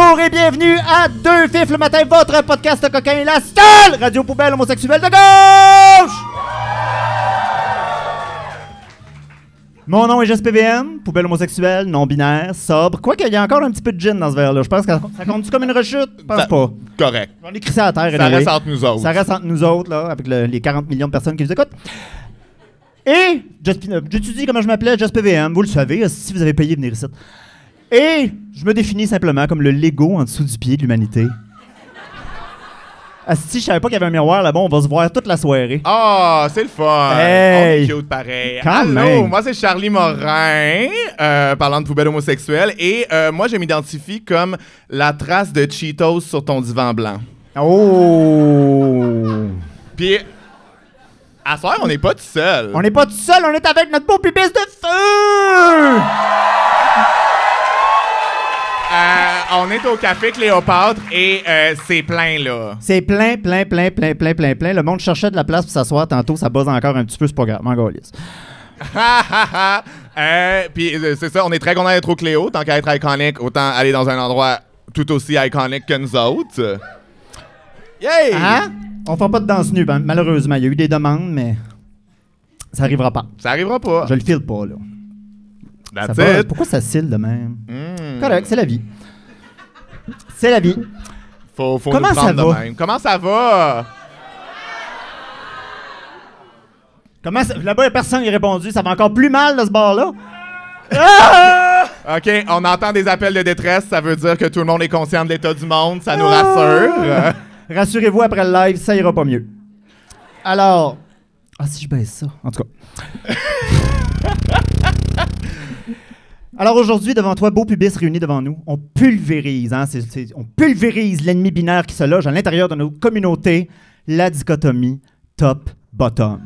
Bonjour et bienvenue à Deux Fifs le matin, votre podcast de cocaïne, la seule radio poubelle homosexuelle de gauche! Mon nom est JSPVM, poubelle homosexuelle, non-binaire, sobre. Quoique, il y a encore un petit peu de gin dans ce verre-là. Je pense que ça compte comme une rechute? Je pense Ça- pas. Correct. On écrit ça à terre. Ça anyway. reste entre nous autres. Ça reste entre nous autres, là, avec le- les 40 millions de personnes qui nous écoutent. Et, Just- euh, j'étudie comment je m'appelais, JustPVM, vous le savez, euh, si vous avez payé, venir ici. Et je me définis simplement comme le Lego en dessous du pied de l'humanité. Si je savais pas qu'il y avait un miroir là-bas, on va se voir toute la soirée. Ah, c'est le fun. Hey. On est cute pareil. Quand Allô, même. moi c'est Charlie Morin, euh, parlant de poubelle homosexuelle. Et euh, moi, je m'identifie comme la trace de Cheetos sur ton divan blanc. Oh! Puis, à soir, on n'est pas tout seul. On n'est pas tout seul, on est avec notre beau pubis de feu! Euh, on est au Café Cléopâtre et euh, c'est plein, là. C'est plein, plein, plein, plein, plein, plein, plein. Le monde cherchait de la place pour s'asseoir tantôt, ça buzz encore un petit peu, c'est pas grave, m'en calisse. euh, Puis, euh, c'est ça, on est très content d'être au Cléo. Tant qu'à être iconique, autant aller dans un endroit tout aussi iconique que nous autres. Yay! Hein? On fera pas de danse nue, ben, malheureusement. Il y a eu des demandes, mais ça arrivera pas. Ça arrivera pas. Je le file pas, là. Ça That's va- it. Pourquoi ça cille de même? Mm. Correct, c'est la vie. C'est la vie. Faut, faut Comment nous prendre ça de va? même. Comment ça va? Comment ça... Là-bas, il y a personne qui a répondu. Ça va encore plus mal, de ce bar-là. OK, on entend des appels de détresse. Ça veut dire que tout le monde est conscient de l'état du monde. Ça nous Ah! rassure. Rassurez-vous, après le live, ça ira pas mieux. Alors... Ah, si je baisse ça, en tout cas. Alors aujourd'hui, devant toi, beau pubis réunis devant nous, on pulvérise, hein, on pulvérise l'ennemi binaire qui se loge à l'intérieur de nos communautés, la dichotomie top-bottom.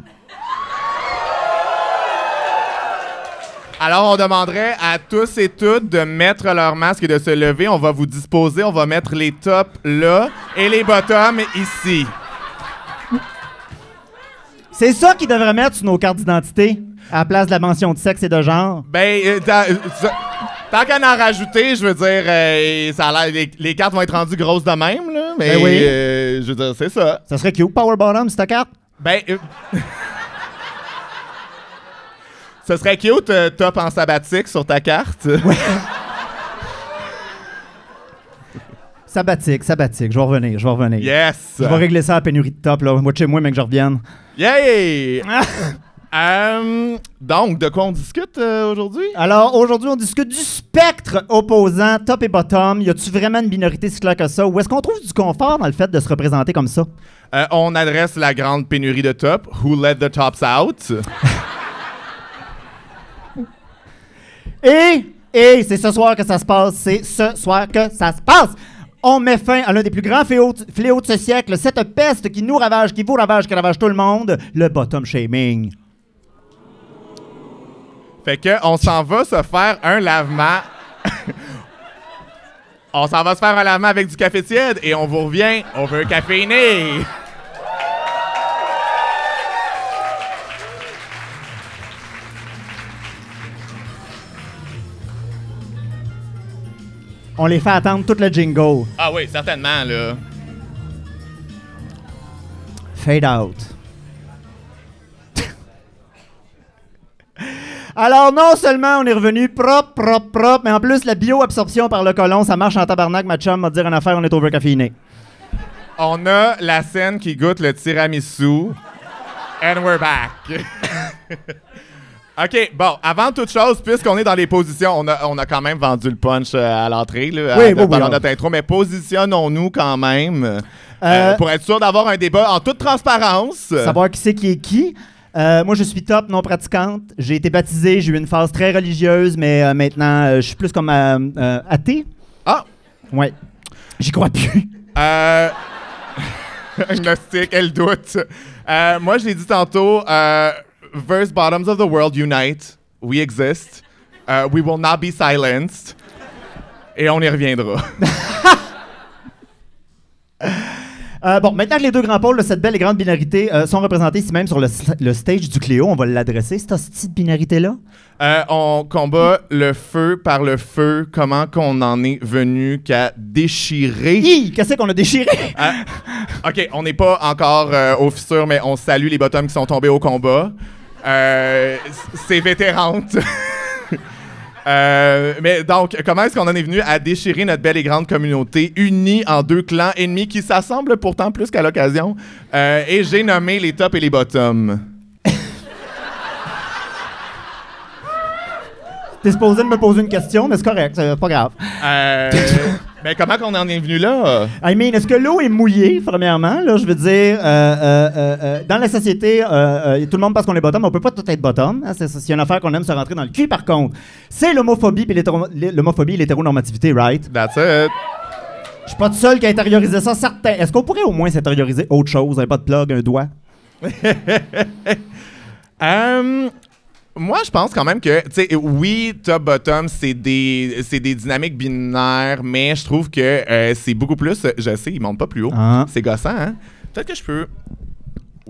Alors, on demanderait à tous et toutes de mettre leur masque et de se lever. On va vous disposer. On va mettre les tops là et les bottoms ici. C'est ça qu'ils devraient mettre sur nos cartes d'identité, à la place de la mention de sexe et de genre. Ben, euh, euh, tant qu'à en rajouter, je veux dire, euh, ça a les, les cartes vont être rendues grosses de même, là. Mais, Ben oui. euh, je veux dire, c'est ça. Ça serait cute, Power Bottom, c'est ta carte? Ben. Ce serait cute, top en sabbatique sur ta carte. Sabbatique, sabbatique, je vais revenir, je vais revenir. Yes! Je vais régler ça à la pénurie de top, là. Moi, de chez moi, mec, je revienne. Yay! Euh, donc, de quoi on discute euh, aujourd'hui? Alors, aujourd'hui, on discute du spectre opposant top et bottom. Y a-tu vraiment une minorité si claire que ça? Ou est-ce qu'on trouve du confort dans le fait de se représenter comme ça? Euh, on adresse la grande pénurie de top. Who let the tops out? Et, et c'est ce soir que ça se passe. C'est ce soir que ça se passe. On met fin à l'un des plus grands fléaux, fléaux de ce siècle, cette peste qui nous ravage, qui vous ravage, qui ravage tout le monde, le bottom shaming. Fait que on s'en va se faire un lavement. on s'en va se faire un lavement avec du café tiède et on vous revient. On veut un caféiné. On les fait attendre tout le jingle. Ah oui, certainement, là. Fade out. Alors, non seulement on est revenu propre, propre, propre, mais en plus, la bioabsorption par le colon, ça marche en tabarnak, ma chum m'a dit une affaire, on est overcaféiné. On a la scène qui goûte le tiramisu. And we're back. OK, bon, avant toute chose, puisqu'on est dans les positions, on a, on a quand même vendu le punch euh, à l'entrée, là, Oui, à- oui, oui, pendant oui. notre intro, mais positionnons-nous quand même euh, Euh, pour être sûr d'avoir un débat en toute transparence. Savoir qui c'est qui est qui. Euh, moi, je suis top, non pratiquante. J'ai été baptisé, j'ai eu une phase très religieuse, mais euh, maintenant, euh, je suis plus comme athée. Ah, Ouais. J'y crois plus. euh... Gnostique, elle doute. Moi, je l'ai dit tantôt, verse bottoms of the world unite, we exist, Uh, we will not be silenced, et on y reviendra. Euh, bon, maintenant que les deux grands pôles de cette belle et grande binarité euh, sont représentés ici même sur le, stage du Cléo, on va l'adresser, cette de binarité-là? Euh, on combat le feu par le feu. Comment qu'on en est venu qu'à déchirer? Hi! Qu'est-ce qu'on a déchiré? OK, on n'est pas encore euh, au fissure, mais on salue les bottoms qui sont tombés au combat. C'est vétérantes. Euh, mais donc, comment est-ce qu'on en est venu à déchirer notre belle et grande communauté unie en deux clans ennemis qui s'assemblent pourtant plus qu'à l'occasion? Euh, et j'ai nommé les tops et les bottoms? T'es supposé de me poser une question, mais c'est correct, c'est pas grave. Euh, mais comment qu'on en est venu là? I mean, est-ce que l'eau est mouillée, premièrement? Là, je veux dire, euh, euh, euh, dans la société, tout le monde pense qu'on est bottom, on peut pas tout être bottom. Hein, c'est, une affaire qu'on aime se rentrer dans le cul, par contre. C'est l'homophobie et l'homophobie et l'hétéronormativité, right? That's it. Je suis pas tout seul qui a intériorisé ça, certain. Est-ce qu'on pourrait au moins s'intérioriser autre chose? Un pas de plug, un doigt? Euh, moi, je pense quand même que, tu sais, oui, top-bottom, c'est des, c'est des dynamiques binaires, mais je trouve que euh, c'est beaucoup plus. Je sais, ils montent pas plus haut. Ah. C'est gossant, hein? Peut-être que je peux.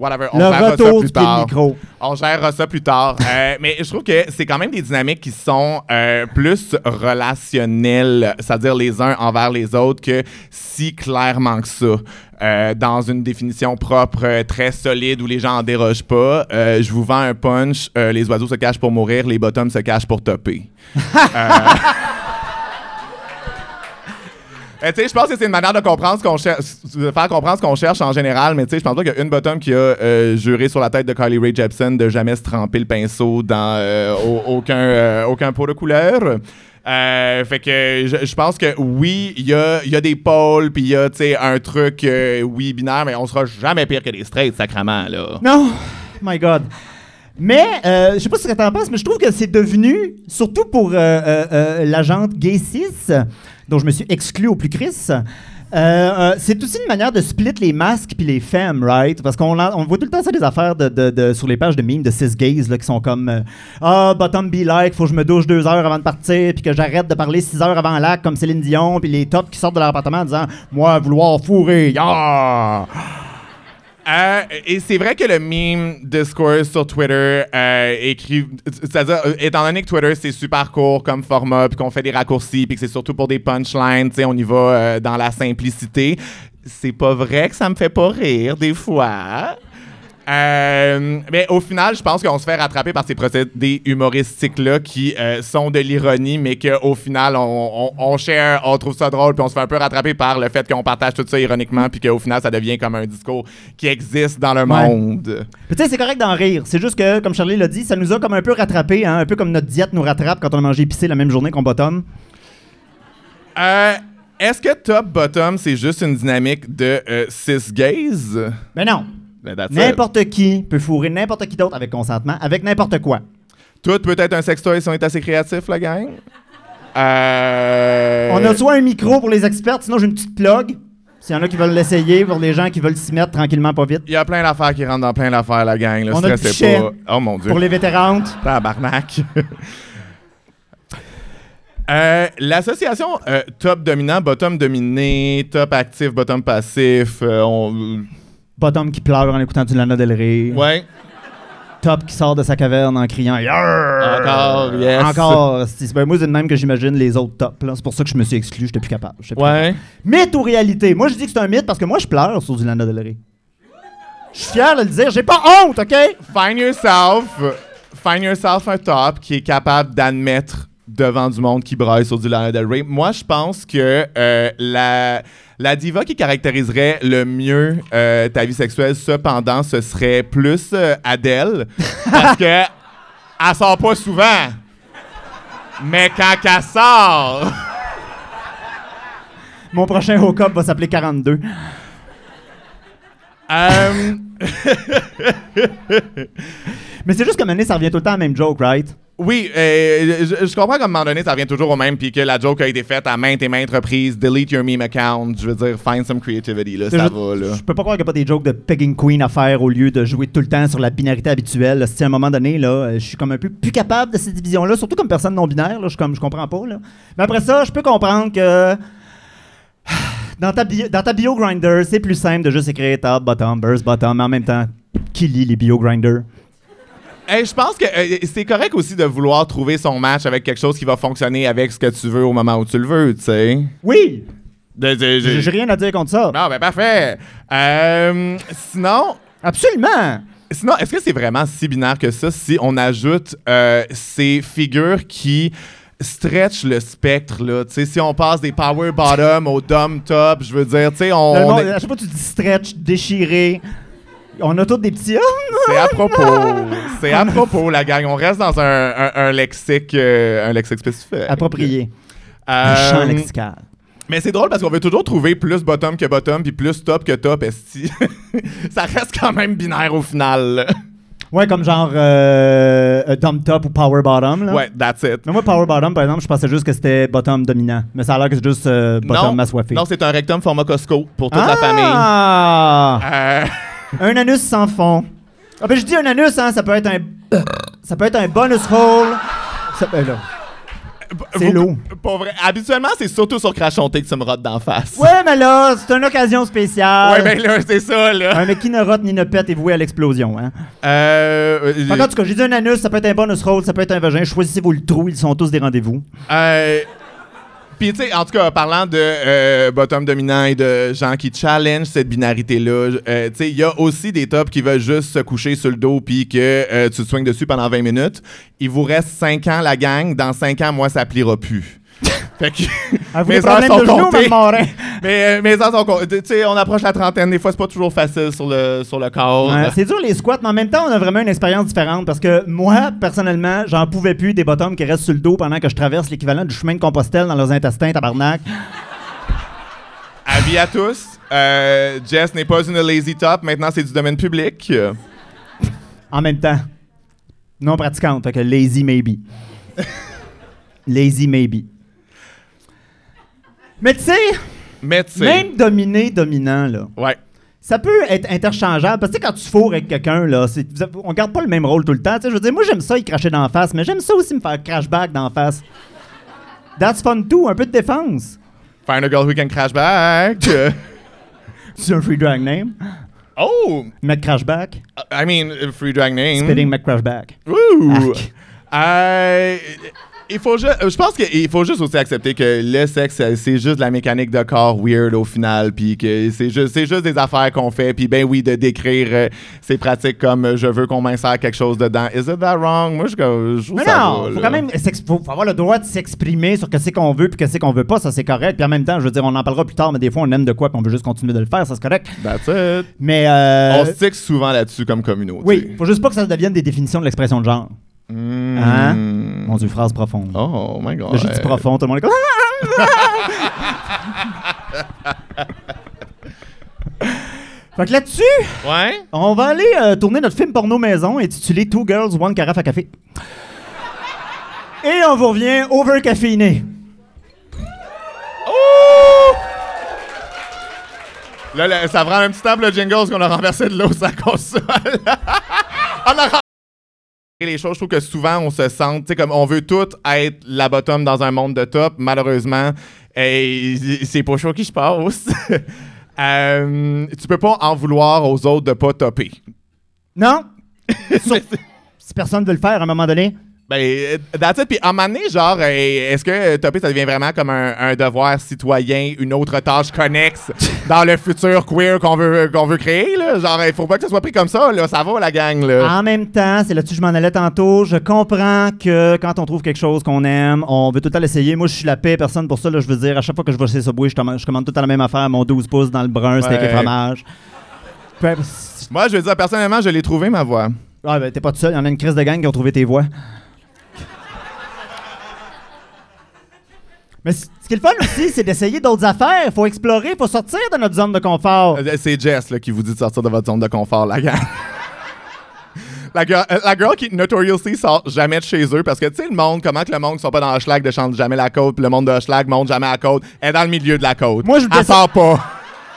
Whatever. On gérera ça plus tard. micro. On gérera ça plus tard. Euh, mais je trouve que c'est quand même des dynamiques qui sont euh, plus relationnelles, c'est-à-dire les uns envers les autres, que si clairement que ça. Euh, dans une définition propre, euh, très solide, où les gens en dérogent pas, je vous vends un punch, les oiseaux se cachent pour mourir, les bottoms se cachent pour topper. Euh, je pense que c'est une manière de comprendre ce qu'on cherche, de faire comprendre ce qu'on cherche en général, mais je pense pas qu'il y a une bottom qui a euh, juré sur la tête de Carly Rae Jepsen de jamais se tremper le pinceau dans euh, au- aucun, aucun pot de couleur. Fait que je, pense que oui, il y a, y a des pôles, puis il y a, un truc, oui, binaire, mais on sera jamais pire que des straight, sacrement, là. Non! My God. Mais, je sais pas ce que t'en penses, mais je trouve que c'est devenu, surtout pour l'agente gay 6, dont je me suis exclu au plus Chris, euh, euh, c'est aussi une manière de split les masques puis les femmes, right? Parce qu'on voit tout le temps ça des affaires de, sur les pages de memes de cis gays là, qui sont comme euh, Ah, bottom be like, faut que je me douche deux heures avant de partir, puis que j'arrête de parler six heures avant l'acte comme Céline Dion, puis les tops qui sortent de leur appartement en disant Moi, vouloir fourrer, yeah! Et c'est vrai que le meme discourse sur Twitter euh, écrit, c'est-à-dire euh, étant donné que Twitter c'est super court comme format, puis qu'on fait des raccourcis, puis que c'est surtout pour des punchlines, tu sais, on y va euh, dans la simplicité. C'est pas vrai que ça me fait pas rire des fois. Euh, mais au final, je pense qu'on se fait rattraper par ces procédés humoristiques-là qui euh, sont de l'ironie, mais qu'au final, on, on, on share, on trouve ça drôle, puis on se fait un peu rattraper par le fait qu'on partage tout ça ironiquement, puis qu'au final, ça devient comme un discours qui existe dans le monde. Puis tu sais, c'est correct d'en rire. C'est juste que, comme Charlie l'a dit, ça nous a comme un peu rattrapé, hein, un peu comme notre diète nous rattrape quand on a mangé épicé la même journée qu'on bottom. Euh, Est-ce que top-bottom, c'est juste une dynamique de cis-gaze? Mais non, Ben, it. N'importe qui peut fourrer n'importe qui d'autre avec consentement, avec n'importe quoi. Tout peut être un sextoy si on est assez créatif, la gang? Euh... On a soit un micro pour les experts, sinon j'ai une petite plug. S'il y en a qui veulent l'essayer, pour les gens qui veulent s'y mettre tranquillement, pas vite. Il y a plein d'affaires qui rentrent dans plein d'affaires, la gang. Là, On a le pas. Oh mon Dieu. Pour les vétérantes. Tabarnak. Euh, L'association euh, top dominant, bottom dominé, top actif, bottom passif, euh, on... Bottom qui pleure en écoutant du Lana Del Rey. ouais, Top qui sort de sa caverne en criant Yarr! encore, yes. Encore. C'est- ben, moi, c'est de même que j'imagine les autres tops. C'est pour ça que je me suis exclu, j'étais plus capable. J'étais plus Ouais. Mythe ou réalité? Moi, je dis que c'est un mythe parce que moi, je pleure sur du Lana Del Rey. Je suis fier de le dire. J'ai pas honte, OK? Find yourself, find yourself un top qui est capable d'admettre devant du monde qui braille sur du Lana Del Rey. Moi, je pense que euh, la, la diva qui caractériserait le mieux euh, ta vie sexuelle, cependant, ce serait plus euh, Adele. parce que elle sort pas souvent. Mais quand elle sort... Mon prochain hook-up va s'appeler 42. euh, Mais c'est juste que maintenant, ça revient tout le temps à la même joke, right? Oui, euh, je, je comprends qu'à un moment donné, ça revient toujours au même, puis que la joke a été faite à maintes et maintes reprises. Delete your meme account. Je veux dire, find some creativity, là, ça va, là. Je peux pas croire qu'il n'y a pas des jokes de pegging queen à faire au lieu de jouer tout le temps sur la binarité habituelle. Si à un moment donné, là, euh, je suis comme un peu plus capable de ces divisions-là, surtout comme personne non binaire, là, je, comme, je comprends pas. Là. Mais après ça, je peux comprendre que Dans ta, bio, dans ta bio grinder, c'est plus simple de juste écrire top, bottom, burst, bottom, mais en même temps, qui lit les bio grinders? Hey, je pense que euh, c'est correct aussi de vouloir trouver son match avec quelque chose qui va fonctionner avec ce que tu veux au moment où tu le veux, tu sais. Oui! J'ai rien à dire contre ça. Non, ben parfait. Euh, sinon, Absolument! sinon est-ce que c'est vraiment si binaire que ça si on ajoute euh, ces figures qui stretch le spectre, là? Tu sais, si on passe des power bottom au dumb top, je veux dire, tu sais, on... Monde- est- chaque fois que tu dis stretch, déchiré, on a tous des petits. Ah! C'est à propos. C'est à propos, la gang. On reste dans un, un- un lexique, euh, un lexique spécifique. approprié. Euh, Un champ lexical. Mais c'est drôle parce qu'on veut toujours trouver plus bottom que bottom puis plus top que top, esti. Ça reste quand même binaire au final. là. Ouais, comme genre euh, euh, dumb top ou power bottom. Là. Ouais, that's it. Mais moi, power bottom, par exemple, je pensais juste que c'était bottom dominant. Mais ça a l'air que c'est juste euh, bottom non, assoiffé. non c'est un rectum format Costco pour toute la famille. Ah! Euh, Un anus sans fond. Ah ben je dis un anus, hein, ça peut être un... Ça peut être un bonus hole. Ça, ben là. C'est vous- lourd. Pour vrai, habituellement, c'est surtout sur Crachonté que tu me rotes d'en face. Ouais, mais là, c'est une occasion spéciale. Ouais, ben là, c'est ça, là. Un mec qui ne rote ni ne pète est voué à l'explosion, hein. Euh, en tout cas, j'ai dit un anus, ça peut être un bonus hole, ça peut être un vagin. Choisissez-vous le trou, ils sont tous des rendez-vous. Euh, Tu sais, en tout cas, parlant de euh, bottom dominant et de gens qui challenge cette binarité-là, euh, tu sais, il y a aussi des tops qui veulent juste se coucher sur le dos puis que euh, tu te swings dessus pendant 20 minutes. Il vous reste 5 ans, la gang. Dans 5 ans, moi, ça pliera plus. fait que. Ah, mes heures sont comptées. Morin? Mais euh, mes heures sont comptées. Tu sais, on approche la trentaine. Des fois, c'est pas toujours facile sur le, sur le corps. Ouais, c'est dur les squats, mais en même temps, on a vraiment une expérience différente parce que moi, personnellement, j'en pouvais plus des bottoms qui restent sur le dos pendant que je traverse l'équivalent du chemin de Compostelle dans leurs intestins, tabarnak. Avis à tous. Euh, Jess n'est pas une lazy top. Maintenant, c'est du domaine public. En même temps, non pratiquante, fait que lazy maybe. lazy maybe. Mais tu sais, Mais tu sais. même dominé, dominant, là, Ouais. ça peut être interchangeable. Parce que tu sais, quand tu fourres avec quelqu'un, là, c'est- vous avez- on garde pas le même rôle tout le temps. Tu sais, je veux dire, moi, j'aime ça, y cracher d'en face, mais j'aime ça aussi me faire crashback d'en face. That's fun too, un peu de défense. Find a girl who can crash back. C'est un free drag name. oh! Mac crashback. I mean, free drag name. Spitting Mac crashback. Woo! Arc. Euh, il faut ju- je pense qu'il faut juste aussi accepter que le sexe, euh, c'est juste de la mécanique de corps weird au final, puis que c'est juste, c'est juste des affaires qu'on fait, puis ben oui, de décrire euh, ces pratiques comme euh, je veux qu'on m'insère quelque chose dedans. Is it that wrong? Moi, je, je trouve Mais ça non, va, faut là. quand même faut, avoir le droit de s'exprimer sur qu'est-ce qu'on veut puis qu'est-ce qu'on veut pas, ça c'est correct. Puis en même temps, je veux dire, on en parlera plus tard, mais des fois on aime de quoi puis on veut juste continuer de le faire, ça c'est correct. That's it. Mais euh, On stick souvent là-dessus comme communauté. oui, faut juste pas que ça devienne des définitions de l'expression de genre. Mm. Hein? Mon dieu, phrase profonde. Oh my god. Là, J'ai dit profond, tout le monde est comme. fait que là-dessus, Ouais? on va aller euh, tourner notre film porno maison intitulé Two Girls, One Carafe à café. Et on vous revient overcaféiné. Oh! Là, là, ça prend un petit table le jingle parce qu'on a renversé de l'eau sur la console. on a renversé les choses. Je trouve que souvent, on se sent, tu sais, comme on veut tout être la bottom dans un monde de top. Malheureusement, c'est pas chaud qui se passe. Euh, tu peux pas en vouloir aux autres de pas topper. Non? Si personne veut le faire à un moment donné. Ben, that's it. Puis, à un moment donné, genre, euh, est-ce que euh, topper, ça devient vraiment comme un, un devoir citoyen, une autre tâche connexe dans le futur queer qu'on veut, qu'on veut créer, là? Genre, il faut pas que ça soit pris comme ça, là. Ça va, la gang, là. En même temps, c'est là-dessus que je m'en allais tantôt. Je comprends que quand on trouve quelque chose qu'on aime, on veut tout le temps l'essayer. Moi, je suis la paix, personne pour ça. Là, je veux dire, à chaque fois que je vais chez Subway, je, commande- je commande tout le temps la même affaire, mon 12 pouces dans le brun, steak et Ouais. fromage. Moi, je veux dire, personnellement, je l'ai trouvé, ma voix. Ah, ben, t'es pas tout seul. Il y en a une crise de gang qui ont trouvé tes voix. Mais ce qui est le fun aussi, c'est d'essayer d'autres affaires. Il faut explorer, il faut sortir de notre zone de confort. Euh, C'est Jess, là, qui vous dit de sortir de votre zone de confort, la. La girl, euh, la girl qui notoriously sort jamais de chez eux parce que tu sais le monde comment que le monde qui sont pas dans Hochelag descendent jamais la côte puis le monde de Hochelag monte jamais à la côte elle est dans le milieu de la côte Moi, je elle descends- sort pas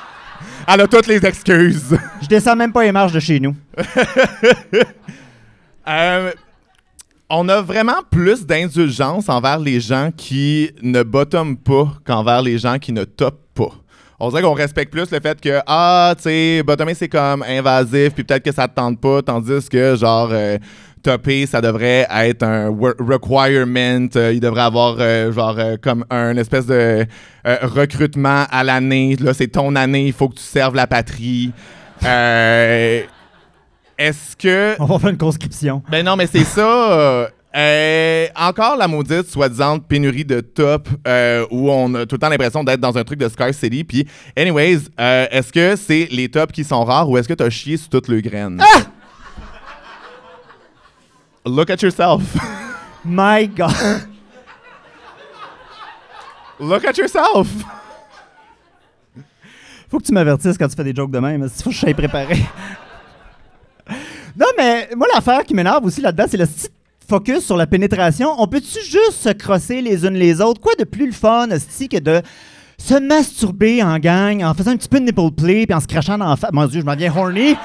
elle a toutes les excuses Je descends même pas les marches de chez nous. Euh, on a vraiment plus d'indulgence envers les gens qui ne bottom pas qu'envers les gens qui ne topent pas. on dirait qu'on respecte plus le fait que, ah, tu sais, bottomer, c'est comme invasif, puis peut-être que ça te tente pas, tandis que, genre, euh, topper, ça devrait être un requirement. euh, il devrait avoir, euh, genre, euh, comme un espèce de recrutement à l'année. Là, c'est ton année, il faut que tu serves la patrie. Euh, Est-ce que On va faire une conscription. ben non, mais c'est ça. euh, euh, encore la maudite soi-disant pénurie de top euh, où on a tout le temps l'impression d'être dans un truc de Scar City. Puis, anyways, euh, est-ce que c'est les tops qui sont rares ou est-ce que t'as chié sur toutes les graines? Look at yourself. My God. Look at yourself. Faut que tu m'avertisses quand tu fais des jokes de même. Faut que je sois préparé. Non, mais moi, l'affaire qui m'énerve aussi là-dedans, c'est le petit focus sur la pénétration. On peut-tu juste se crosser les unes les autres? Quoi de plus le fun, esti, que de se masturber en gang, en faisant un petit peu de nipple play, puis en se crachant dans la face? Mon Dieu, je m'en viens horny.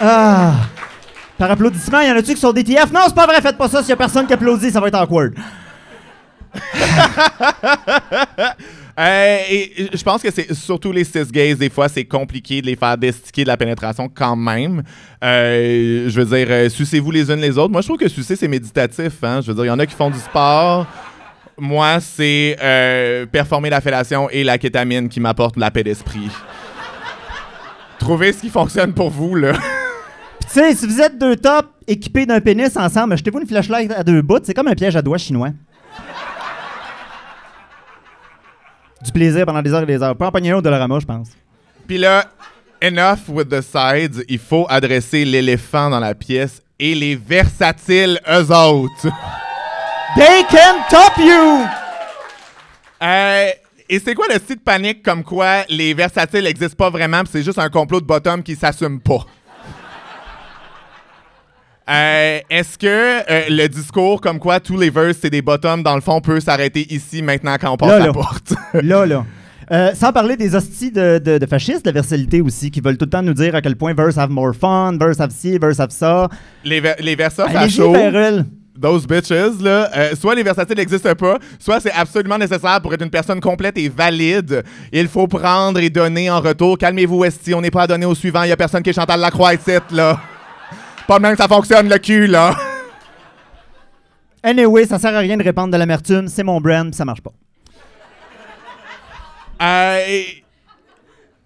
Ah! Par applaudissement, y en a-tu qui sont DTF? Non, c'est pas vrai, faites pas ça. S'il y a personne qui applaudit, ça va être awkward. Euh, je pense que c'est surtout les cis gays, des fois, c'est compliqué de les faire destiquer de la pénétration quand même. Euh, je veux dire, euh, sucez-vous les unes les autres. Moi, je trouve que sucer, c'est méditatif. Hein? Je veux dire, il y en a qui font du sport. Moi, c'est euh, performer la fellation et la kétamine qui m'apporte la paix d'esprit. Trouvez ce qui fonctionne pour vous, là. Tu sais, si vous êtes deux tops équipés d'un pénis ensemble, achetez-vous une flashlight à deux bouts. C'est comme un piège à doigts chinois. Du plaisir pendant des heures et des heures. Pas en pogner un au Dollarama, je pense. Puis là, enough with the sides. Il faut adresser l'éléphant dans la pièce et les versatiles, eux autres. They can top you! Euh, et c'est quoi le de panique comme quoi les versatiles n'existent pas vraiment c'est juste un complot de bottom qui s'assume pas? Euh, Est-ce que euh, le discours comme quoi tous les verses c'est des bottoms dans le fond peut s'arrêter ici maintenant quand on passe Là, la là. porte? Là, là. Euh, sans parler des hosties de, de, de fascistes, de versalité aussi, qui veulent tout le temps nous dire à quel point verse have more fun, verse have ci, verse have ça. les, ver- les versas Allez-y, fachos, those bitches, là, euh, soit les versatiles n'existent pas, soit c'est absolument nécessaire pour être une personne complète et valide. Il faut prendre et donner en retour. Calmez-vous, Esti, on n'est pas à donner au suivant. Il y a personne qui est Chantal Lacroix ici, là. Pas même que ça fonctionne, le cul, là. Anyway, ça sert à rien de répandre de l'amertume, c'est mon brand, ça marche pas. Euh, et-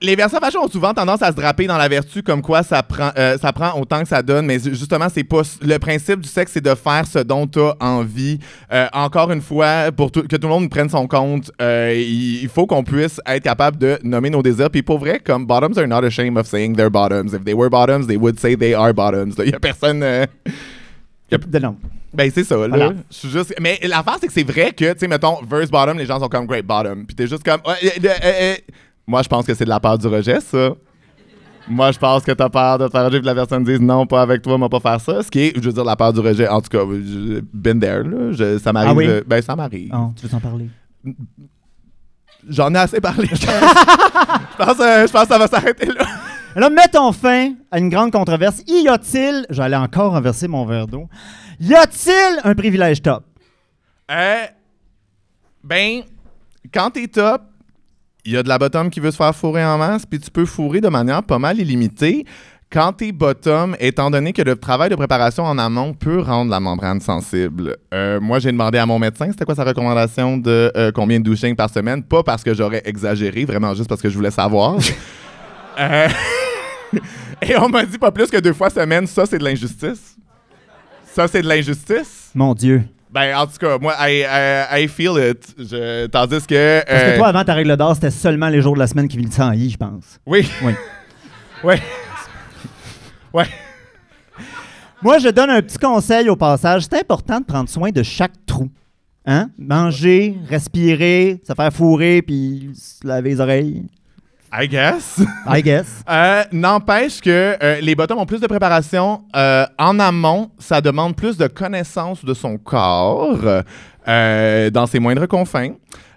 les versants fachos ont souvent tendance à se draper dans la vertu comme quoi ça prend, euh, ça prend autant que ça donne, mais ju- justement, c'est pas le principe du sexe, c'est de faire ce dont tu as envie. Euh, encore une fois, pour tout- que tout le monde prenne son compte, euh, il, faut qu'on puisse être capable de nommer nos désirs. Puis pour vrai, comme bottoms are not ashamed of saying they're bottoms. If they were bottoms, they would say they are bottoms. Il y a personne. euh, De non. ben, c'est ça, là. Voilà. Je suis juste. Mais l'affaire, c'est que c'est vrai que, tu sais, mettons, verse bottom, les gens sont comme great bottom. Puis t'es juste comme. Moi, je pense que c'est de la peur du rejet, ça. Moi, je pense que t'as peur de te faire rejeter, puis la personne dise non, pas avec toi, on va pas faire ça. Ce qui est, je veux dire, la peur du rejet. En tout cas, je- been there, là. Je- ça m'arrive. Ah oui? euh, ben, ça m'arrive. Oh, tu veux t'en parler? J'en ai assez parlé. je pense, euh, je pense que ça va s'arrêter là. Alors, mettons fin à une grande controverse. Y a-t-il, j'allais encore renverser mon verre d'eau, y a-t-il un privilège top? Euh, ben, quand t'es top, il y a de la bottom qui veut se faire fourrer en masse, puis tu peux fourrer de manière pas mal illimitée. Quand t'es bottom, étant donné que le travail de préparation en amont peut rendre la membrane sensible, euh, moi j'ai demandé à mon médecin c'était quoi sa recommandation de euh, combien de douching par semaine, pas parce que j'aurais exagéré, vraiment juste parce que je voulais savoir. Euh, Et on m'a dit pas plus que deux fois semaine, ça c'est de l'injustice. Ça c'est de l'injustice. Mon Dieu. Ben, en tout cas, moi, I, I, I feel it. Je- tandis que. Parce que euh, toi, avant ta règle d'or, c'était seulement les jours de la semaine qui finissent en I, je pense. Oui. Oui. Oui. Ouais. Moi, je donne un petit conseil au passage. C'est important de prendre soin de chaque trou. Hein? Manger, respirer, se faire fourrer, puis se laver les oreilles. I guess. I guess. Euh, N'empêche que euh, les bottoms ont plus de préparation euh, en amont. Ça demande plus de connaissance de son corps dans ses moindres confins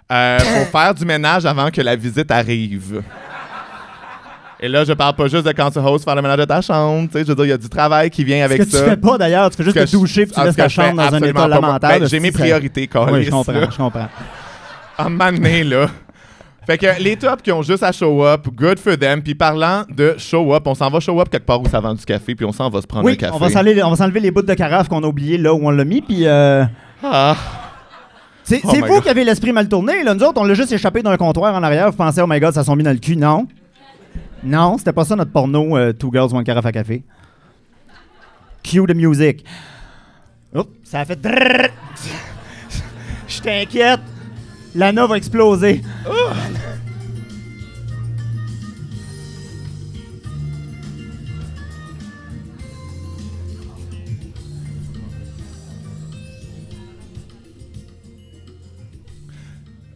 pour faire du ménage avant que la visite arrive. Et là, je parle pas juste de quand tu hostes faire le ménage de ta chambre. tu sais, Je veux dire, il y a du travail qui vient avec Ce que ça. tu fais pas d'ailleurs, tu fais juste te doucher puis tu ah, laisses ta chambre dans un état lamentable. Ben, J'ai mes ça- priorités, Oui, câlisse, je comprends, je comprends. À un moment donné, là. Fait que les tops qui ont juste à show up, good for them. Puis parlant de show up, on s'en va show up quelque part où ça vend du café, puis on s'en va se prendre un café. on va s'enlever on va s'enlever les bouts de carafe qu'on a oubliés là où on l'a mis, puis... euh, Ah. C'est Oh vous God. qui avez l'esprit mal tourné. Là. Nous autres, on l'a juste échappé d'un comptoir en arrière. Vous pensez, oh my god, ça sont mis dans le cul. Non. Non, c'était pas ça notre porno euh, Two Girls, One Carafe à Café. Cue the music. Oups, ça a fait. Je t'inquiète. L'ana va exploser.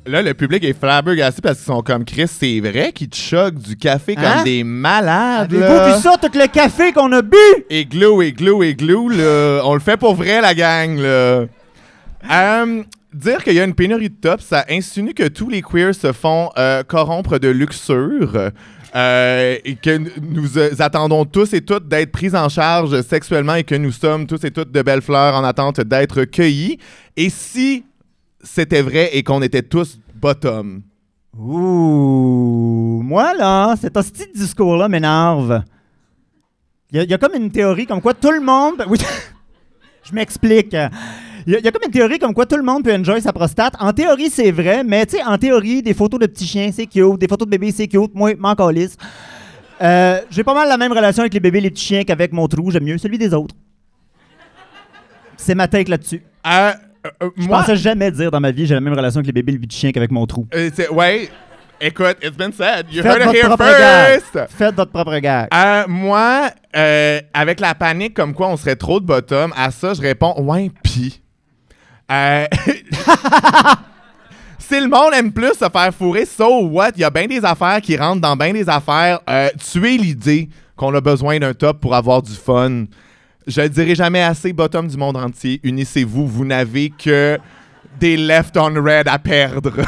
Là, le public est flabbergasté parce qu'ils sont comme Chris, c'est vrai qu'ils te choquent du café Hein? comme des malades. Avez-vous là? vu ça, tout le café qu'on a bu? Et glou, et glou, et glou, là. On le fait pour vrai, la gang, là. Euh, dire qu'il y a une pénurie de tops, ça insinue que tous les queers se font euh, corrompre de luxure. euh, et que nous euh, attendons tous et toutes d'être pris en charge sexuellement et que nous sommes tous et toutes de belles fleurs en attente d'être cueillis. Et si c'était vrai et qu'on était tous bottom, Ouh. Moi, là, cet hostie de discours-là m'énerve. Il y, a- comme une théorie comme quoi tout le monde. Je m'explique. Il y, a- il y a comme une théorie comme quoi tout le monde peut enjoy sa prostate. En théorie, c'est vrai, mais tu sais, en théorie, des photos de petits chiens, c'est cute. Des photos de bébés, c'est cute. Moi, m'en calisse. Euh, J'ai pas mal la même relation avec les bébés les petits chiens qu'avec mon trou. J'aime mieux celui des autres. C'est ma take là-dessus. euh, euh, Je moi, pensais jamais dire dans ma vie j'ai la même relation avec les bébés les petits chiens qu'avec mon trou. euh, ouais, écoute, it's been said. You Faites heard it votre here first. Faites votre propre gag. Euh, moi, euh, avec la panique comme quoi on serait trop de bottom, à ça, je réponds ouais, pis. Euh, si le monde aime plus se faire fourrer, so what? Il y a bien des affaires qui rentrent dans bien des affaires. Euh, tuer l'idée qu'on a besoin d'un top pour avoir du fun. Je le dirai jamais assez, bottom du monde entier. Unissez-vous, vous n'avez que des left on red à perdre.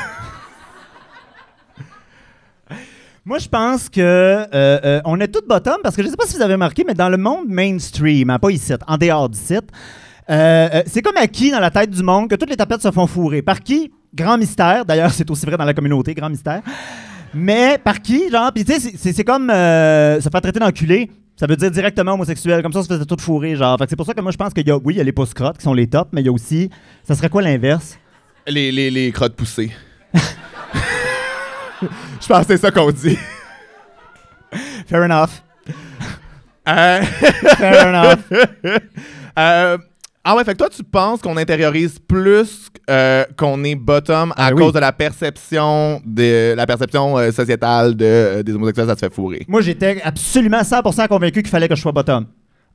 Moi, je pense que euh, euh, on est tout bottom parce que je sais pas si vous avez remarqué, mais dans le monde mainstream, hein, pas ici, en dehors du site, euh, euh, c'est comme acquis dans la tête du monde que toutes les tapettes se font fourrer. Par qui? Grand mystère. D'ailleurs, c'est aussi vrai dans la communauté, grand mystère. Mais par qui Genre, puis tu sais, c'est- comme euh, se faire traiter d'enculé. Ça veut dire directement homosexuel. Comme ça, on se faisait tout fourrer. Genre, Fait que c'est pour ça que moi, je pense qu'il y a, oui, il y a les post-crottes qui sont les tops, mais il y a aussi. Ça serait quoi l'inverse? Les, les, les crottes poussées. Je pense que c'est ça qu'on dit. Fair enough. Euh, Fair enough. euh, ah ouais, fait que toi, tu penses qu'on intériorise plus euh, qu'on est bottom à Ah oui. cause de la perception de la perception euh, sociétale de, euh, des homosexuels, ça se fait fourrer? Moi, j'étais absolument 100% convaincu qu'il fallait que je sois bottom.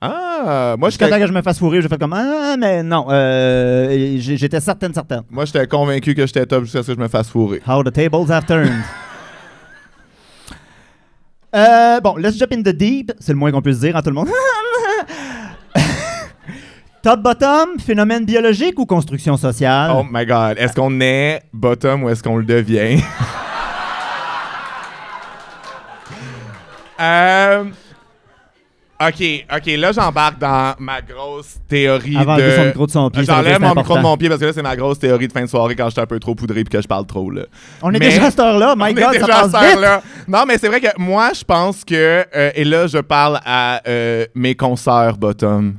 Ah, moi Jusqu'à temps que je me fasse fourrer, j'ai fait comme Ah, mais non. Euh, J'étais certaine, certaine. moi j'étais convaincu que j'étais top jusqu'à ce que je me fasse fourrer. How the tables have turned. Euh, bon, let's jump in the deep. C'est le moins qu'on puisse dire à tout le monde. Top bottom, phénomène biologique ou construction sociale? Oh my god, est-ce qu'on est bottom ou est-ce qu'on le devient? Euh, ok, ok, là j'embarque dans ma grosse théorie Avant de. de son micro de son pied. ça veut dire J'enlève mon micro de mon pied parce que là c'est ma grosse théorie de fin de soirée quand j'étais un peu trop poudré puis que je parle trop là. On est déjà à cette heure-là. My On est God, ça déjà à cette vite. heure-là. Non, mais c'est vrai que moi, je pense que, euh, et là, je parle à euh, mes consoeurs bottom.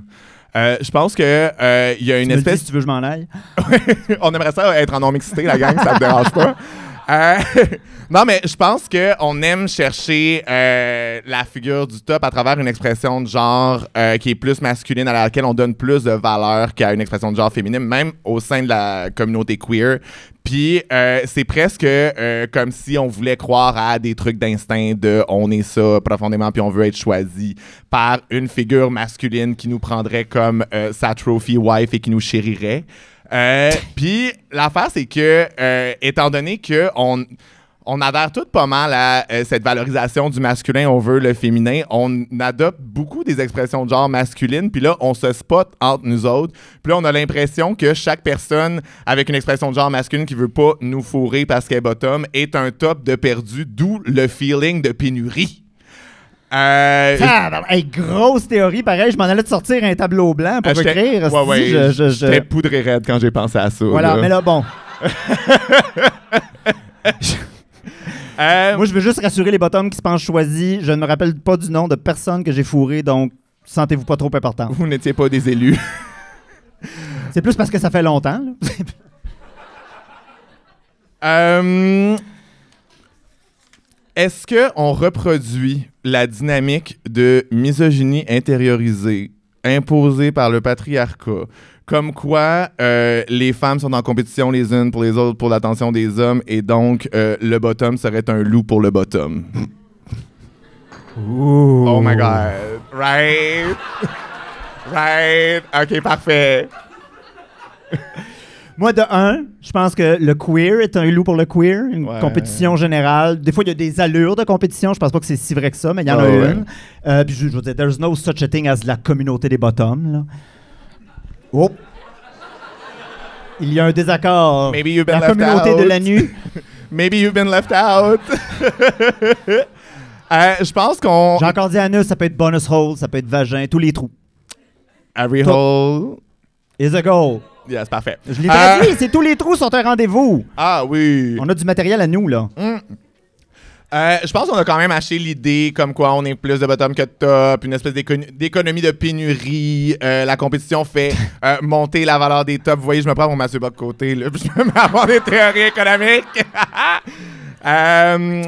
Euh, je pense que euh, il y a une dis espèce. si tu veux que je m'en aille. On aimerait ça être en non-mixité, la gang, ça me dérange pas? Euh, non, mais je pense qu'on aime chercher euh, la figure du top à travers une expression de genre euh, qui est plus masculine, à laquelle on donne plus de valeur qu'à une expression de genre féminine, même au sein de la communauté queer. Puis c'est presque comme si on voulait croire à des trucs d'instinct de on est ça profondément puis on veut être choisi par une figure masculine qui nous prendrait comme sa trophy wife et qui nous chérirait. Euh, Puis l'affaire, c'est que, euh, étant donné que on, on adhère tout pas mal à euh, cette valorisation du masculin, on veut le féminin, on adopte beaucoup des expressions de genre masculine, puis là, on se spot entre nous autres. Puis là, on a l'impression que chaque personne avec une expression de genre masculine qui veut pas nous fourrer parce qu'elle est bottom est un top de perdu, d'où le feeling de pénurie. Euh. Hey, grosse théorie, pareil. Je m'en allais te sortir un tableau blanc pour euh, j'étais- écrire. ouais, ouais, je, je- je- j'étais poudré raide quand j'ai pensé à ça. Voilà, là. mais là, bon. Euh, Moi, je veux juste rassurer les bottoms qui se pensent choisis. Je ne me rappelle pas du nom de personne que j'ai fourré, donc sentez-vous pas trop important. vous n'étiez pas des élus. C'est plus parce que ça fait longtemps. là. Est-ce qu'on reproduit la dynamique de misogynie intériorisée imposée par le patriarcat? Comme quoi, euh, les femmes sont en compétition les unes pour les autres pour l'attention des hommes et donc euh, le bottom serait un loup pour le bottom. Oh my god. Right? right? Ok, parfait. Moi, de un, je pense que le queer est un loup pour le queer, une Ouais. compétition générale. Des fois, il y a des allures de compétition. Je pense pas que c'est si vrai que ça, mais il y en a Ouais, ouais. une. Euh, puis je, je veux dire, there's no such a thing as la communauté des bottoms. Là. Oh! Il y a un désaccord. Maybe you've been la left communauté out. de la nuit. Maybe you've been left out. Euh, je pense qu'on. J'ai encore dit anus, ça peut être bonus hole, ça peut être vagin, tous les trous. Every hole. Is a goal. Yes, parfait. Je l'ai Euh, traduit, c'est tous les trous sont un rendez-vous. Ah oui. On a du matériel à nous, là. Mm. Euh, je pense qu'on a quand même acheté l'idée comme quoi on est plus de bottom que de top, une espèce d'écono- d'économie de pénurie. Euh, la compétition fait euh, monter la valeur des tops. Vous voyez, je me prends mon Mathieu Bas de côté, là, puis je me mets à avoir des théories économiques. Euh,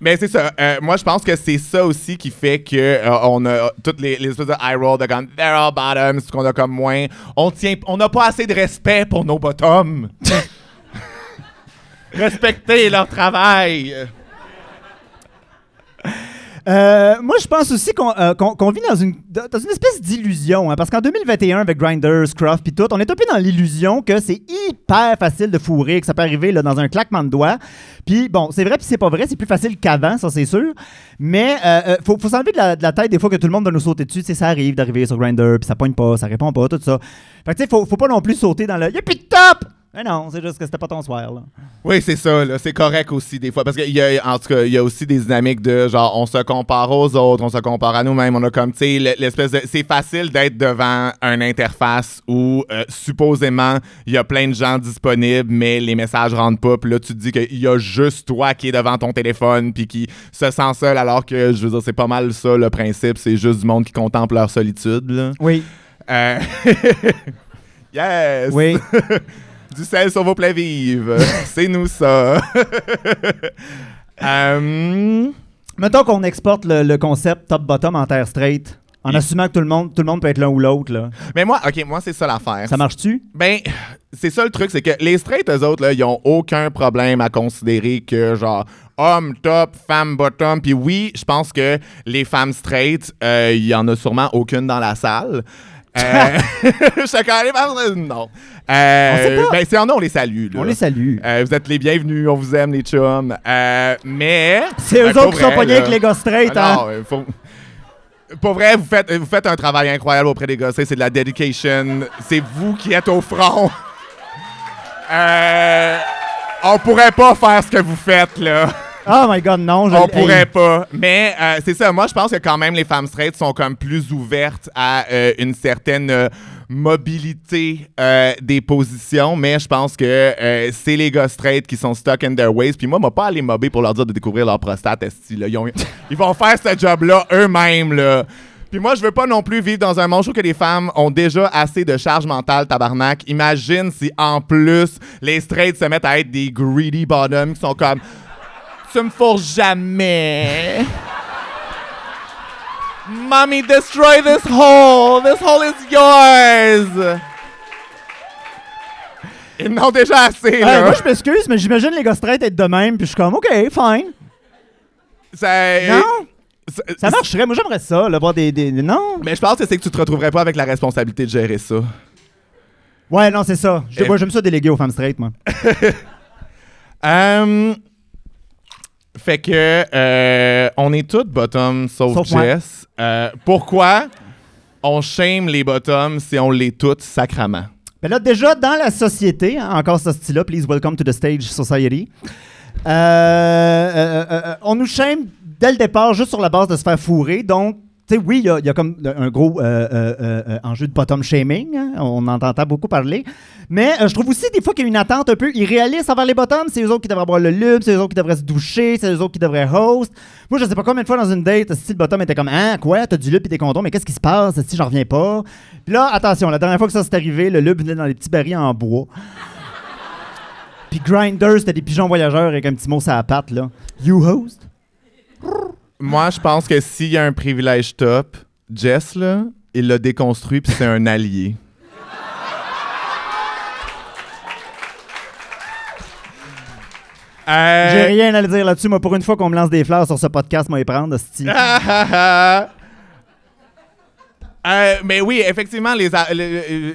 mais c'est ça. Euh, moi, je pense que c'est ça aussi qui fait que euh, on a toutes les, les espèces de high roll de comme they're all bottoms, qu'on a comme moins. On tient, on n'a pas assez de respect pour nos bottoms. Respectez leur travail. Euh, moi, je pense aussi qu'on euh, qu'on- vit dans une, dans une espèce d'illusion. hein, parce qu'en 2021, avec Grindr, Scruff puis tout, on est un peu dans l'illusion que c'est hyper facile de fourrer, que ça peut arriver là, dans un claquement de doigts. Puis bon, c'est vrai puis c'est pas vrai, c'est plus facile qu'avant, ça c'est sûr. Mais euh, euh, faut, s'enlever de la, tête des fois que tout le monde va nous sauter dessus. Ça arrive d'arriver sur Grindr, puis ça pogne pas, ça répond pas, tout ça. Fait que tu sais, faut, faut pas non plus sauter dans le « Y'a plus de top! » Mais non, c'est juste que c'était pas ton soir, là. Oui, c'est ça, là. C'est correct aussi, des fois. Parce qu'il y a, en tout cas, il y a aussi des dynamiques de genre, on se compare aux autres, on se compare à nous-mêmes. On a comme, tu sais, l'espèce de. C'est facile d'être devant une interface où, euh, supposément, il y a plein de gens disponibles, mais les messages rentrent pas. Puis là, tu te dis qu'il y a juste toi qui est devant ton téléphone, puis qui se sent seul, alors que, je veux dire, c'est pas mal ça, le principe. C'est juste du monde qui contemple leur solitude, là. Oui. Euh, yes! Oui. Du sel sur vos plaies vives. C'est nous ça. Euh, Mettons qu'on exporte le, le concept top-bottom en terre straight, en assumant que tout le monde, tout le monde peut être l'un ou l'autre, là. mais moi, ok, moi c'est ça l'affaire. Ça marche-tu? Ben, c'est ça le truc, c'est que les straight, eux autres, là, ils ont aucun problème à considérer que, genre, homme top, femme bottom. Puis oui, je pense que les femmes straight, euh, il y en a sûrement aucune dans la salle. Euh, je suis quand même Non. Euh, On sait pas. Ben, y en a, on les salue. là. On les salue. Euh, vous êtes les bienvenus, on vous aime, les chums. Euh, mais. C'est Ben, eux pour autres qui sont pognés avec les gars straight, Ah hein? non, faut- Pour vrai, vous faites, vous faites un travail incroyable auprès des gosses. C'est de la dedication. C'est vous qui êtes au front. Euh, on pourrait pas faire ce que vous faites, là. Oh my god, non. Je, On hey. pourrait pas. Mais euh, c'est ça, moi je pense que quand même les femmes straight sont comme plus ouvertes à euh, une certaine euh, mobilité des positions, mais je pense que c'est les gars straight qui sont stuck in their ways. Puis moi, m'a pas aller mobber pour leur dire de découvrir leur prostate, esti, là. Ils, ont- ils vont faire ce job-là eux-mêmes, là. Puis moi, je veux pas non plus vivre dans un monde. Trouve que les femmes ont déjà assez de charge mentale, tabarnak. Imagine si, en plus, les straights se mettent à être des greedy bottoms qui sont comme tu me forces jamais. Mommy, destroy this hole. This hole is yours. Ils n'ont déjà assez, Hey, là. moi, je m'excuse, mais j'imagine les gars straight être de même, puis je suis comme, OK, fine. Ça- Non? ça- Ça marcherait. Moi, j'aimerais ça, là, voir des, Non? Mais je pense que c'est que tu te retrouverais pas avec la responsabilité de gérer ça. Ouais, non, c'est ça. Je- Eh. Moi, j'aime ça déléguer aux femmes straight, moi. Euh, fait que euh, on est tous bottom sauf, Sauf. Jess. Euh, pourquoi on shame les bottoms si on les toutes sacrament? Mais là, déjà, dans la société, hein, encore ce style-là, please welcome to the stage society, euh, on nous shame dès le départ juste sur la base de se faire fourrer. Donc, oui, il y a- comme un gros euh, euh, euh, enjeu de bottom shaming. hein, on en entend beaucoup parler. Mais je trouve aussi des fois qu'il y a une attente un peu irréaliste envers les bottoms. C'est eux autres qui devraient avoir le lube, c'est eux autres qui devraient se doucher, c'est eux autres qui devraient host. Moi, je sais pas combien de fois dans une date, si le bottom était comme Hein, quoi, t'as du lube et des condoms, mais qu'est-ce qui se passe si j'en reviens pas? Puis là, attention, la dernière fois que ça s'est arrivé, le lube venait dans des petits barils en bois. Puis Grindr, c'était des pigeons voyageurs avec un petit mot sur la patte, là. You host? Moi, je pense que s'il y a un privilège top, Jess, là, il l'a déconstruit puis c'est un allié. Euh, J'ai rien à le dire là-dessus. Moi, pour une fois qu'on me lance des fleurs sur ce podcast, moi, y prendre, style. Euh, mais oui, effectivement, les a- le-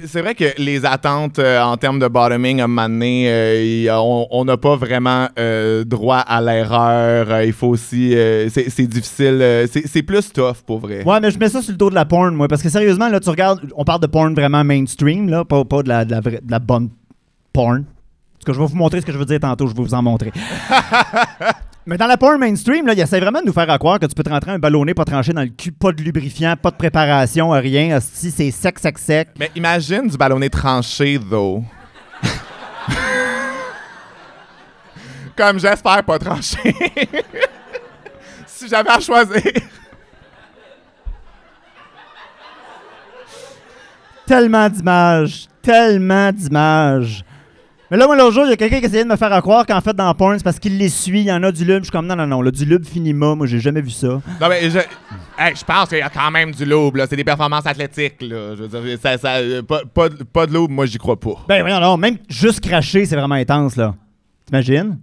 le- c'est vrai que les attentes euh, en termes de bottoming, à un moment donné, euh, il- on n'a pas vraiment euh, droit à l'erreur. Euh, il faut aussi. euh, c'est difficile. euh, c'est plus tough pour vrai. Ouais, mais je mets ça sur le dos de la porn, moi, parce que sérieusement, là, tu regardes, on parle de porn vraiment mainstream, là, pas, pas de, la, de, la vraie- de la bonne porn. Parce que je vais vous montrer ce que je veux dire tantôt, je vais vous en montrer. mais dans la porn mainstream, là, il essaie vraiment de nous faire à croire que tu peux te rentrer un ballonné pas tranché dans le cul, pas de lubrifiant, pas de préparation, rien. Si c'est sec, sec, sec. Mais imagine du ballonné tranché, though. Comme j'espère pas tranché. si j'avais à choisir. Tellement d'images, tellement d'images. Mais là, moi, l'autre jour, il y a quelqu'un qui essayait de me faire à croire qu'en fait, dans porn, c'est parce qu'il l'essuie, il y en a du lube. Je suis comme, non, non, non, là, du lube finima, moi, j'ai jamais vu ça. Non, mais je, hey, je pense qu'il y a quand même du loup, là. C'est des performances athlétiques, là. Je veux dire, ça, ça, euh, pas, pas, de- pas de loup, moi, j'y crois pas. Ben, voyons, non, même juste cracher, c'est vraiment intense, là. T'imagines?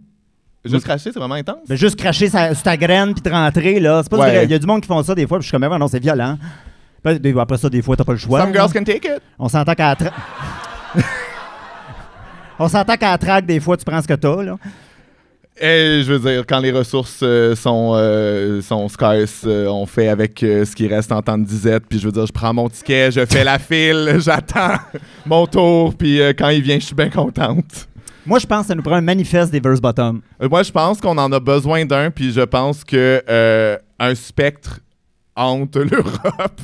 Juste cracher, c'est vraiment intense? Ben, juste cracher sa, sur ta graine puis te rentrer, là. C'est pas Ouais. vrai. Il y a du monde qui font ça des fois, puis je suis comme, ben, non, c'est violent. Après ça, des fois, t'as pas le choix. Some là. girls can take it. On s'entend qu'à On s'entend qu'à la traque, des fois, tu prends ce que t'as, là. Et je veux dire, quand les ressources euh, sont, euh, sont scarce, euh, on fait avec euh, ce qui reste en temps de disette. Puis je veux dire, je prends mon ticket, je fais la file, j'attends mon tour. Puis quand il vient, je suis bien contente. Moi, je pense que ça nous prend un manifeste des verse bottom. Moi, je pense qu'on en a besoin d'un. Puis je pense que un spectre hante l'Europe.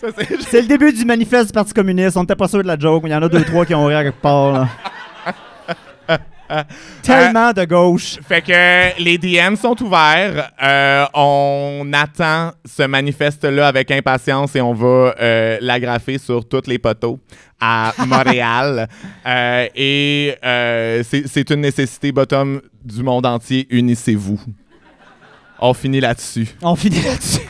C'est- le début du manifeste du Parti communiste. On n'était pas sûr de la joke, mais il y en a deux, trois qui ont ri à quelque part, là. Tellement de gauche. Fait que les DM sont ouverts. Euh, on attend ce manifeste-là avec impatience et on va euh, l'agrafer sur tous les poteaux à Montréal. Euh, et c'est une nécessité bottom du monde entier. Unissez-vous. On finit là-dessus. On finit là-dessus.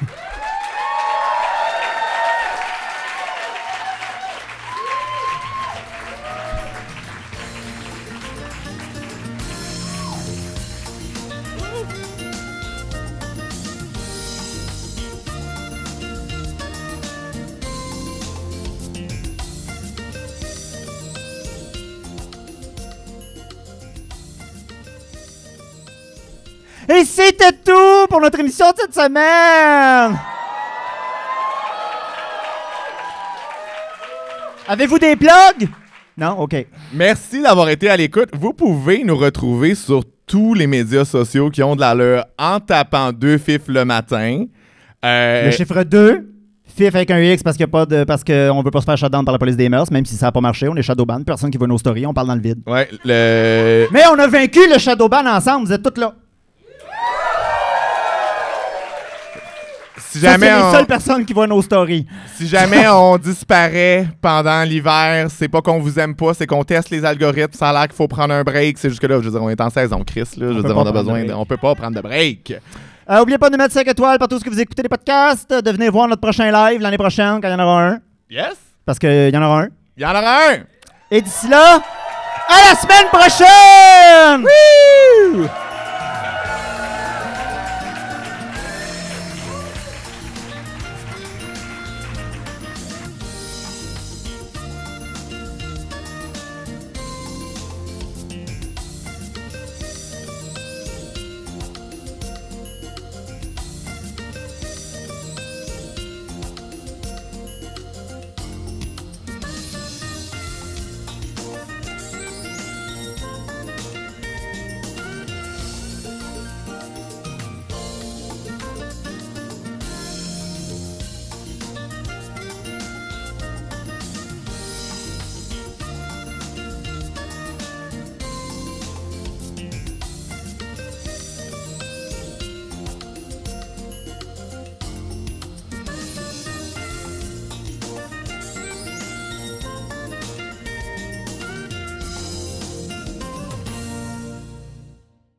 Et c'était tout pour notre émission de cette semaine. Avez-vous des plugs? Non? OK. Merci d'avoir été à l'écoute. Vous pouvez nous retrouver sur tous les médias sociaux qui ont de l'allure en tapant deux fifs le matin. Euh, Le chiffre 2, FIF avec un X parce qu'il y a pas de parce qu'on veut pas se faire shutdown par la police des mœurs, même si ça n'a pas marché. On est shadowban, personne qui voit nos stories, on parle dans le vide. ouais, le, Mais on a vaincu le shadowban ensemble, vous êtes tous là. Si Ça, c'est jamais les on- seules personnes qui voient nos stories. Si jamais on disparaît pendant l'hiver, c'est pas qu'on vous aime pas, c'est qu'on teste les algorithmes. Ça a l'air qu'il faut prendre un break. C'est juste que là, je veux dire, on est en saison, Chris. Là, je veux peut dire, on a besoin de on peut pas prendre de break. Euh, oubliez pas de mettre 5 étoiles partout ce que vous écoutez les podcasts, de venir voir notre prochain live l'année prochaine quand il y en aura un. Yes? Parce qu'il y en aura un. Il y en aura un! Et d'ici là, à la semaine prochaine! Wouh!